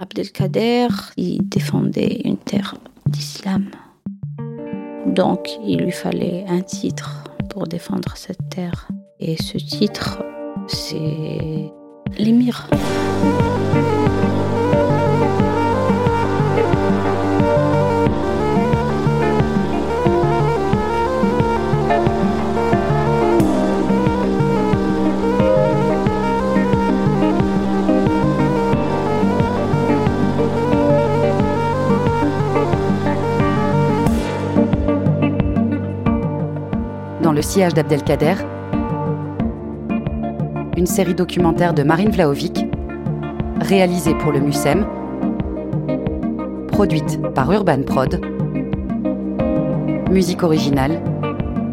Abdelkader, il défendait une terre d'islam. Donc, il lui fallait un titre pour défendre cette terre. Et ce titre, c'est l'émir. Le sillage d'Abdelkader, une série documentaire de Marine Vlaovic, réalisée pour le MUSEM, produite par Urban Prod, musique originale,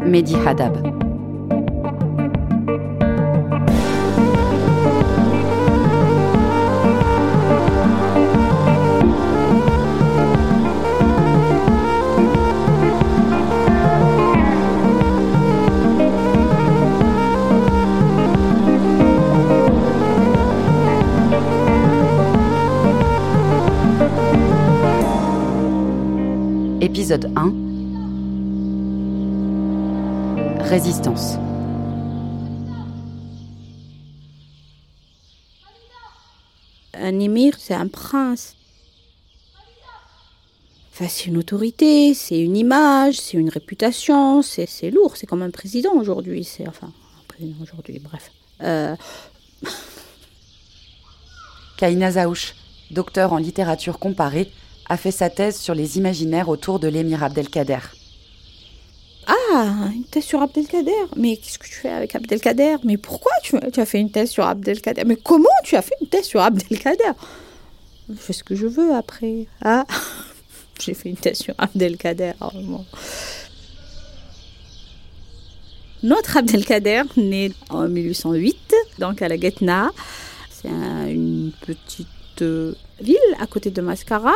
Mehdi Hadab. Épisode 1 Résistance. Un émir, c'est un prince. Enfin, c'est une autorité, c'est une image, c'est une réputation, c'est lourd. C'est comme un président aujourd'hui. C'est enfin un président aujourd'hui. Bref. Euh... Kaina Zaouch, docteur en littérature comparée, a fait sa thèse sur les imaginaires autour de l'émir Abdelkader. Ah, une thèse sur Abdelkader Mais qu'est-ce que tu fais avec Abdelkader? Mais pourquoi tu, as fait une thèse sur Abdelkader? Mais comment tu as fait une thèse sur Abdelkader? Je fais ce que je veux après. Ah, j'ai fait une thèse sur Abdelkader. Oh, Notre Abdelkader, né en 1808, donc à la Guetna, c'est une petite euh, ville à côté de Mascara.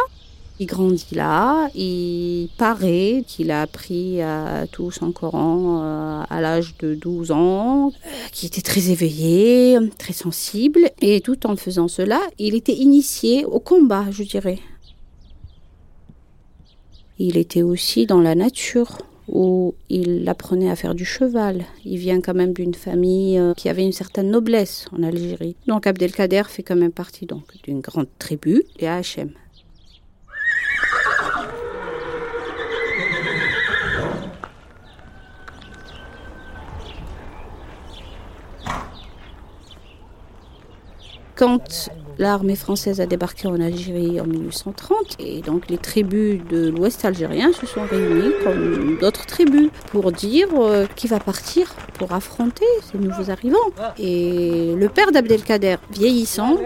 Il grandit là, il paraît qu'il a appris à tout son Coran euh, à l'âge de 12 ans, euh, qui était très éveillé, très sensible, et tout en faisant cela, il était initié au combat, je dirais. Il était aussi dans la nature, où il apprenait à faire du cheval. Il vient quand même d'une famille euh, qui avait une certaine noblesse en Algérie. Donc Abdelkader fait quand même partie donc d'une grande tribu, les Hachem. Quand l'armée française a débarqué en Algérie en 1830, et donc les tribus de l'Ouest algérien se sont réunies comme d'autres tribus pour dire euh, qui va partir pour affronter ces nouveaux arrivants. Et le père d'Abdelkader, vieillissant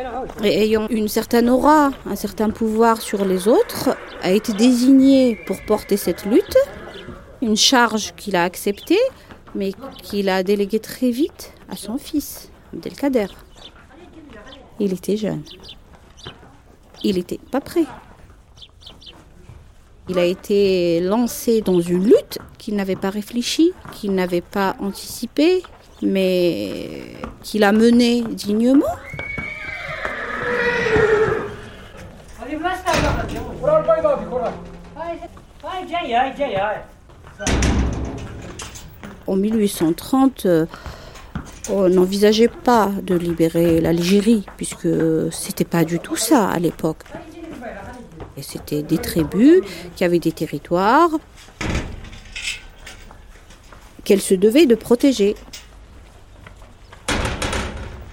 et ayant une certaine aura, un certain pouvoir sur les autres, a été désigné pour porter cette lutte, une charge qu'il a acceptée, mais qu'il a déléguée très vite à son fils, Abdelkader. Il était jeune. Il n'était pas prêt. Il a été lancé dans une lutte qu'il n'avait pas réfléchi, qu'il n'avait pas anticipé, mais qu'il a menée dignement. En 1830, on n'envisageait pas de libérer l'Algérie, puisque c'était pas du tout ça à l'époque. C'était des tribus qui avaient des territoires qu'elles se devaient de protéger.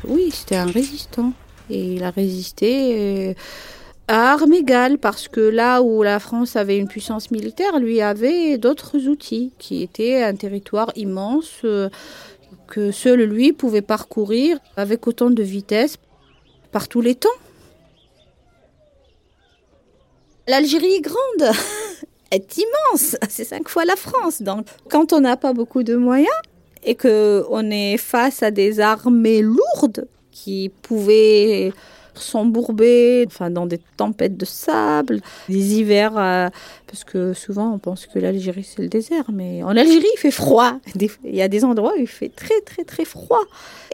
Oui, c'était un résistant. Et il a résisté euh, à armes égales, parce que là où la France avait une puissance militaire, lui avait d'autres outils, qui étaient un territoire immense. Que seul lui pouvait parcourir avec autant de vitesse par tous les temps. L'Algérie est grande, est immense, c'est cinq fois la France. Donc, quand on n'a pas beaucoup de moyens et que on est face à des armées lourdes qui pouvaient s'embourber enfin, dans des tempêtes de sable, des hivers, euh, parce que souvent on pense que l'Algérie c'est le désert, mais en Algérie il fait froid. Il y a des endroits où il fait très très très froid.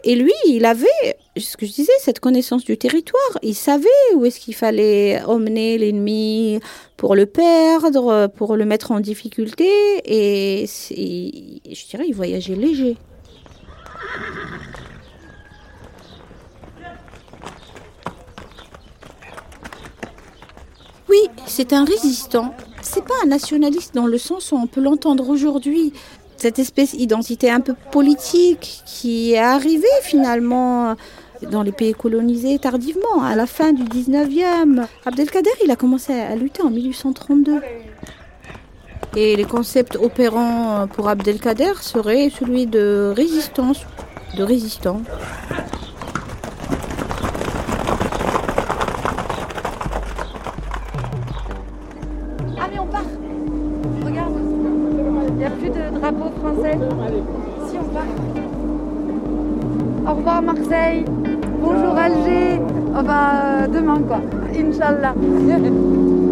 Et lui, il avait, ce que je disais, cette connaissance du territoire. Il savait où est-ce qu'il fallait emmener l'ennemi pour le perdre, pour le mettre en difficulté. Et je dirais, il voyageait léger. Oui, c'est un résistant. C'est pas un nationaliste dans le sens où on peut l'entendre aujourd'hui. Cette espèce d'identité un peu politique qui est arrivée finalement dans les pays colonisés tardivement, à la fin du 19e. Abdelkader, il a commencé à lutter en 1832. Et les concepts opérants pour Abdelkader seraient celui de résistance, de résistant. Bonjour Alger. On va demain quoi. Inch'Allah.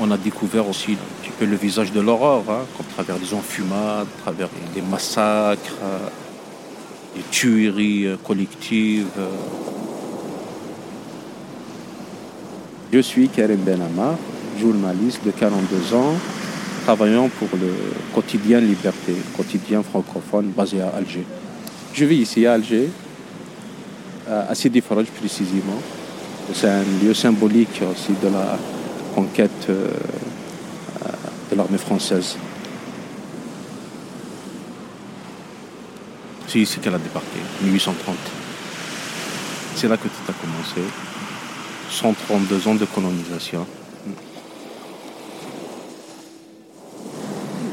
on a découvert aussi un petit peu le visage de l'horreur, hein, à travers les enfumades, travers les massacres, euh, les tueries euh, collectives. Euh. Je suis Karim Benamar, journaliste de 42 ans, travaillant pour le quotidien Liberté, quotidien francophone basé à Alger. Je vis ici à Alger, à Sidi Faraj précisément. C'est un lieu symbolique aussi de la conquête euh, euh, de l'armée française. C'est ici qu'elle a débarqué, 1830. C'est là que tout a commencé. 132 ans de colonisation.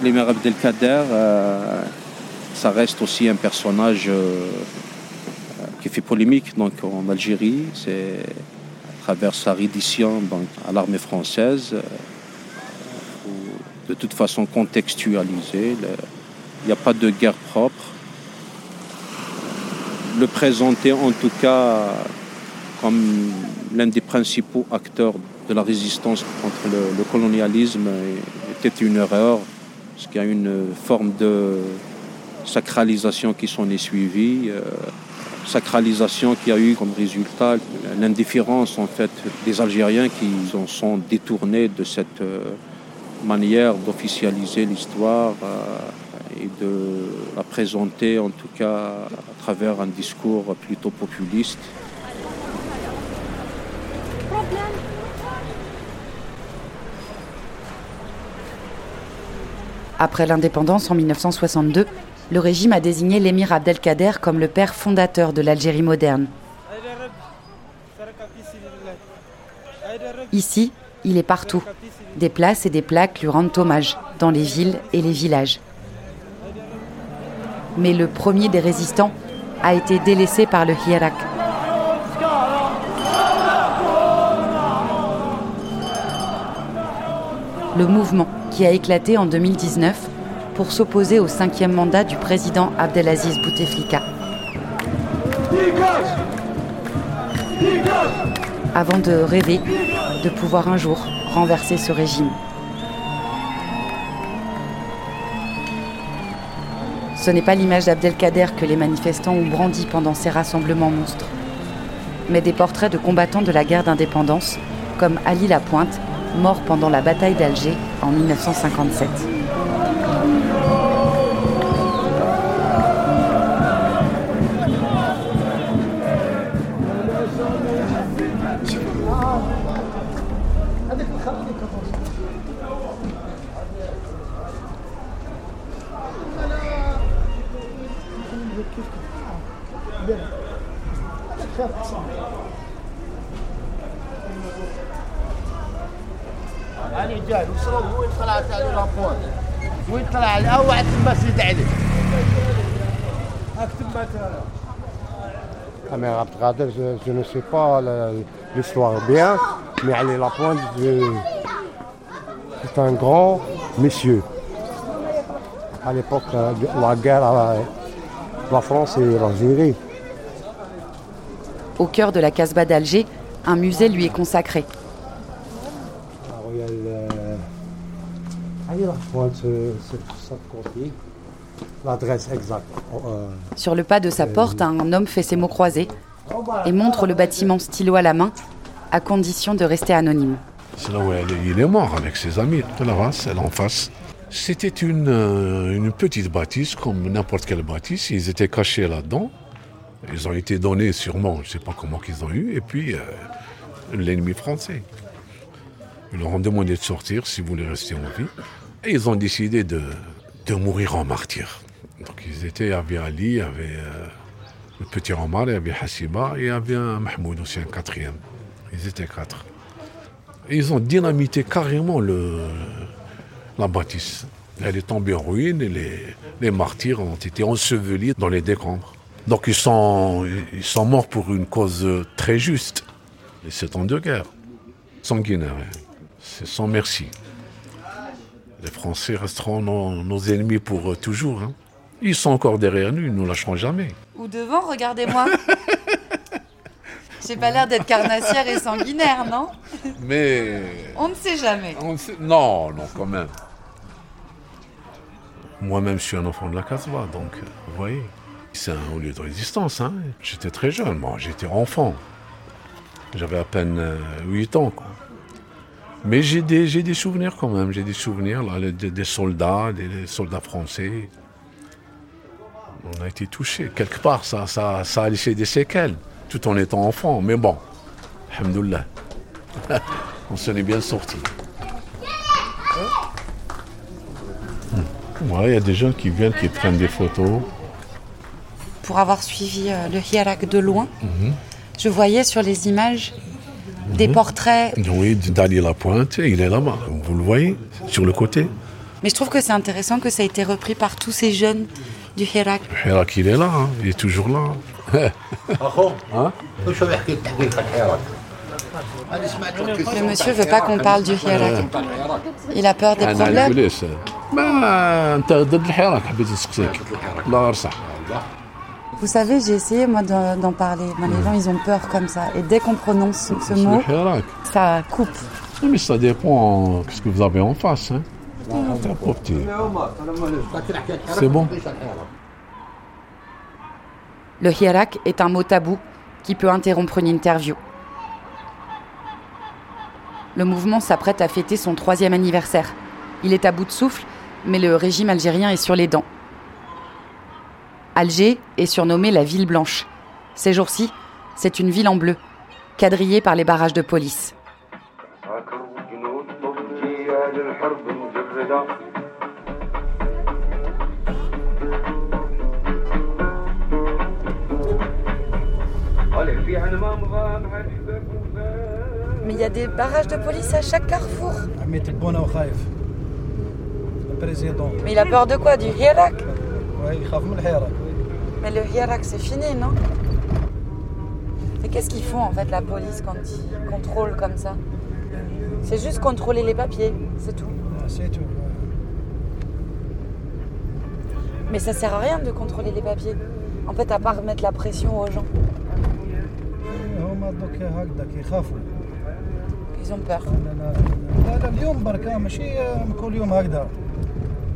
L'émir Abdelkader, euh, ça reste aussi un personnage qui fait polémique donc, en Algérie. C'est travers sa reddition à l'armée française, euh, de toute façon contextualisée. Il n'y a pas de guerre propre. Le présenter en tout cas comme l'un des principaux acteurs de la résistance contre le, colonialisme était une erreur, parce qu'il y a une forme de sacralisation qui s'en est suivie. Sacralisation qui a eu comme résultat l'indifférence en fait des Algériens qui en sont détournés de cette euh, manière d'officialiser l'histoire euh, et de la présenter en tout cas à travers un discours plutôt populiste. Après l'indépendance en 1962, le régime a désigné l'émir Abdelkader comme le père fondateur de l'Algérie moderne. Ici, il est partout. Des places et des plaques lui rendent hommage, dans les villes et les villages. Mais le premier des résistants a été délaissé par le Hirak. le mouvement qui a éclaté en 2019 pour s'opposer au cinquième mandat du président Abdelaziz Bouteflika. Avant de rêver de pouvoir un jour renverser ce régime. Ce n'est pas l'image d'Abdelkader que les manifestants ont brandi pendant ces rassemblements monstres, mais des portraits de combattants de la guerre d'indépendance, comme Ali Lapointe, mort pendant la bataille d'Alger en 1957. Je, je ne sais pas l'histoire bien, mais Ali Lapointe, c'est un grand monsieur. À l'époque euh, de la guerre à la France et l'Algérie. Au cœur de la Casbah d'Alger, un musée lui est consacré. Alors, il y a le- Ali Lapointe, c'est c'est ça côté. L'adresse exacte. euh, Sur le pas de sa porte, un homme fait ses mots croisés et montre le bâtiment stylo à la main, à condition de rester anonyme. C'est là où il est mort avec ses amis. De la race, elle en face. C'était une, euh, une petite bâtisse, comme n'importe quelle bâtisse. Ils étaient cachés là-dedans. Ils ont été donnés sûrement, je ne sais pas comment qu'ils ont eu. Et puis, euh, l'ennemi français. Ils leur ont demandé de sortir s'ils voulaient rester en vie. Et ils ont décidé de, de mourir en martyr. Donc ils étaient, il y avait Ali, il y avait euh, le petit Omar, il y avait Hassiba, et il y avait Mahmoud aussi, un quatrième. Ils étaient quatre. Ils ont dynamité carrément le, la bâtisse. Elle est tombée en ruine et les, les martyrs ont été ensevelis dans les décombres. Donc ils sont, ils sont morts pour une cause très juste. Les sept ans de guerre. Sanguinaire. hein. C'est sans merci. Les Français resteront nos, nos ennemis pour toujours. hein. Ils sont encore derrière nous, ils ne nous lâcheront jamais. Ou devant, regardez-moi. J'ai pas l'air d'être carnassière et sanguinaire, non? Mais On ne sait jamais. On sait- Non, non, quand même. Moi-même, je suis un enfant de la Casbah, donc, euh, vous voyez, c'est un lieu de résistance. Hein. J'étais très jeune, moi, j'étais enfant. J'avais à peine euh, 8 ans, quoi. Mais j'ai des, souvenirs quand même, j'ai des souvenirs là, des, soldats, des, soldats français. On a été touchés. Quelque part, ça, ça, a laissé des séquelles, tout en étant enfant. Mais bon, alhamdoulilah, on s'en est bien sortis. Ouais, il y a des gens qui viennent, qui prennent des photos. Pour avoir suivi euh, le Hirak de loin, je voyais sur les images des portraits. Oui, d'Ali Lapointe, il est là-bas, vous le voyez, sur le côté. Mais je trouve que c'est intéressant que ça a été repris par tous ces jeunes du Hirak. Hirak, il est là, hein, il est toujours là. Le monsieur ne veut pas qu'on parle du Hirak. Il a peur des problèmes. Vous savez, j'ai essayé moi d'en parler. Mais les mm. gens, ils ont peur comme ça. Et dès qu'on prononce ce mot, ça coupe. Mais ça dépend de ce que vous avez en face. Hein. C'est bon. Le hirak est un mot tabou qui peut interrompre une interview. Le mouvement s'apprête à fêter son troisième anniversaire. Il est à bout de souffle, mais le régime algérien est sur les dents. Alger est surnommée la ville blanche. Ces jours-ci, c'est une ville en bleu, quadrillée par les barrages de police mais il y a des barrages de police à chaque carrefour. Président. Mais il a peur de quoi Du hirak Oui, il a peur Mais le hirak, c'est fini, non? Mais qu'est-ce qu'ils font en fait la police quand ils contrôlent comme ça? C'est juste contrôler les papiers, c'est tout. C'est tout. Mais ça sert à rien de contrôler les papiers. En fait, à part mettre la pression aux gens ils ont peur.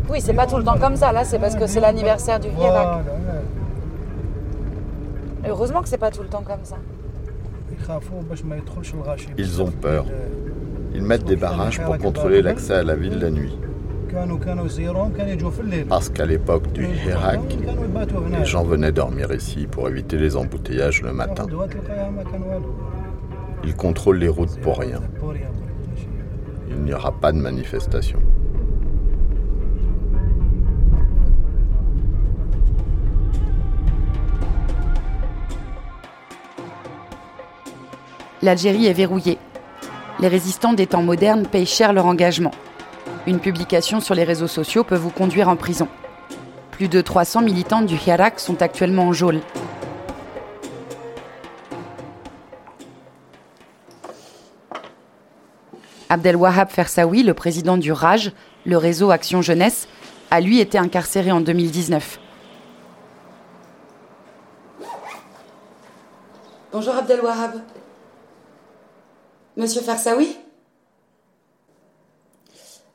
Oui, c'est pas tout le temps comme ça. Là, c'est parce que c'est l'anniversaire du Hirak. Heureusement que c'est pas tout le temps comme ça. Ils ont peur. Ils mettent des barrages pour contrôler l'accès à la ville la nuit. Parce qu'à l'époque du Hirak, les gens venaient dormir ici pour éviter les embouteillages le matin. Ils contrôlent les routes pour rien. Il n'y aura pas de manifestation. L'Algérie est verrouillée. Les résistants des temps modernes payent cher leur engagement. Une publication sur les réseaux sociaux peut vous conduire en prison. Plus de 300 militants du Hirak sont actuellement en geôle. Abdelwahab Fersaoui, le président du RAJ, le réseau Action Jeunesse, a lui été incarcéré en 2019. Bonjour Abdelwahab. Monsieur Fersaoui?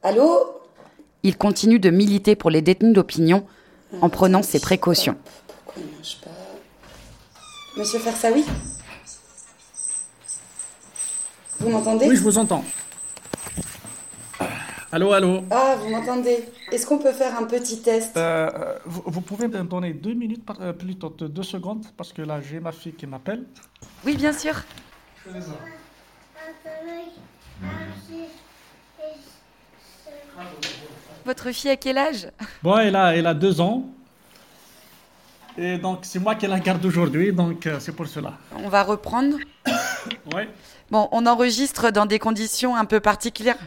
Allô? Il continue de militer pour les détenus d'opinion en prenant ses précautions. Pourquoi il marche pas? Monsieur Fersaoui? Vous m'entendez? Oui, je vous entends. Allô, allô. Ah, vous m'entendez Est-ce qu'on peut faire un petit test Euh, vous, vous pouvez me donner deux minutes, par- euh, plutôt de- deux secondes, parce que là, j'ai ma fille qui m'appelle. Oui, bien sûr. Votre fille à quel âge? Bon, elle a, elle a deux ans. Et donc, c'est moi qui la garde aujourd'hui, donc euh, c'est pour cela. On va reprendre. Ouais. Bon, on enregistre dans des conditions un peu particulières.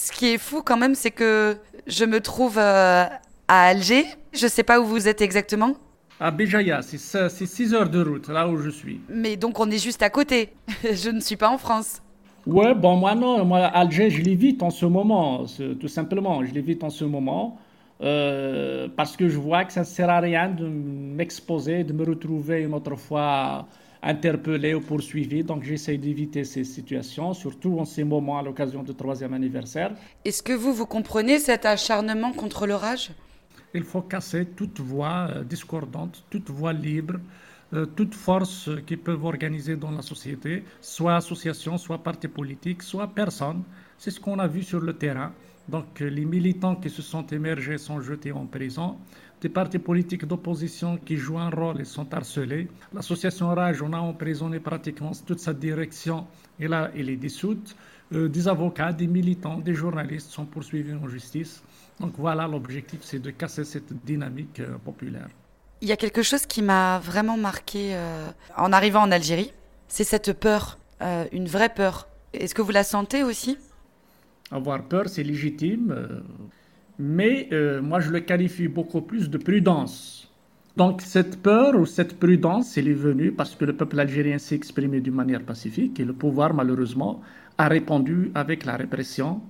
Ce qui est fou quand même, c'est que je me trouve euh, à Alger. Je sais pas où vous êtes exactement. À Béjaïa, c'est ça- c'est 6 heures de route, là où je suis. Mais donc on est juste à côté. je ne suis pas en France. Ouais, bon, moi non, moi, Alger, je l'évite en ce moment, tout simplement, je l'évite en ce moment, euh, parce que je vois que ça ne sert à rien de m'exposer, de me retrouver une autre fois interpellé ou poursuivi, donc j'essaie d'éviter ces situations, surtout en ces moments à l'occasion du troisième anniversaire. Est-ce que vous, vous comprenez cet acharnement contre le rage Il faut casser toute voix euh, discordante, toute voix libre, euh, toute force qui peuvent organiser dans la société, soit association, soit parti politique, soit personne. C'est ce qu'on a vu sur le terrain. Donc euh, les militants qui se sont émergés sont jetés en prison. Des partis politiques d'opposition qui jouent un rôle et sont harcelés. L'association Rage, on a emprisonné pratiquement toute sa direction et là, elle est dissoute. Euh, des avocats, des militants, des journalistes sont poursuivis en justice. Donc voilà, l'objectif, c'est de casser cette dynamique euh, populaire. Il y a quelque chose qui m'a vraiment marqué euh, en arrivant en Algérie. C'est cette peur, une vraie peur. Est-ce que vous la sentez aussi? Avoir peur, c'est légitime, mais euh, moi, je le qualifie beaucoup plus de prudence. Donc cette peur ou cette prudence, elle est venue parce que le peuple algérien s'est exprimé d'une manière pacifique et le pouvoir, malheureusement, a répondu avec la répression,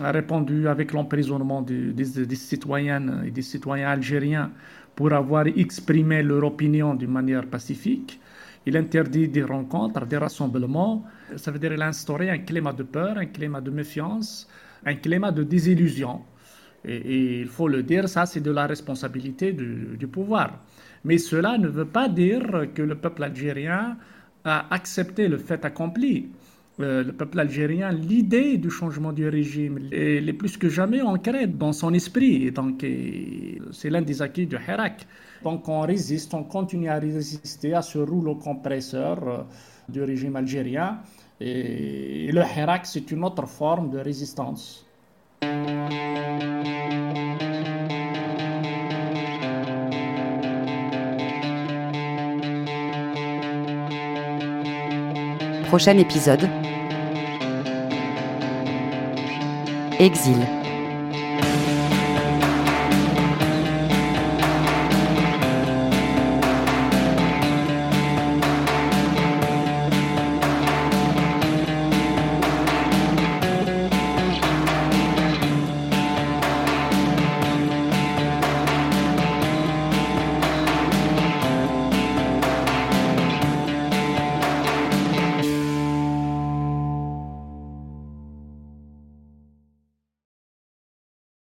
a répondu avec l'emprisonnement des, des- citoyennes et des citoyens algériens pour avoir exprimé leur opinion d'une manière pacifique. Il interdit des rencontres, des rassemblements. Ça veut dire qu'il a instauré un climat de peur, un climat de méfiance, un climat de désillusion. Et, il faut le dire, ça c'est de la responsabilité du, pouvoir. Mais cela ne veut pas dire que le peuple algérien a accepté le fait accompli. Euh, le peuple algérien, l'idée du changement du régime, elle est plus que jamais ancrée dans son esprit. Donc, c'est l'un des acquis du Hirak. Donc, on résiste, on continue à résister à ce rouleau compresseur euh, du régime algérien. Et, et le Hirak, c'est une autre forme de résistance. Prochain épisode. Exil.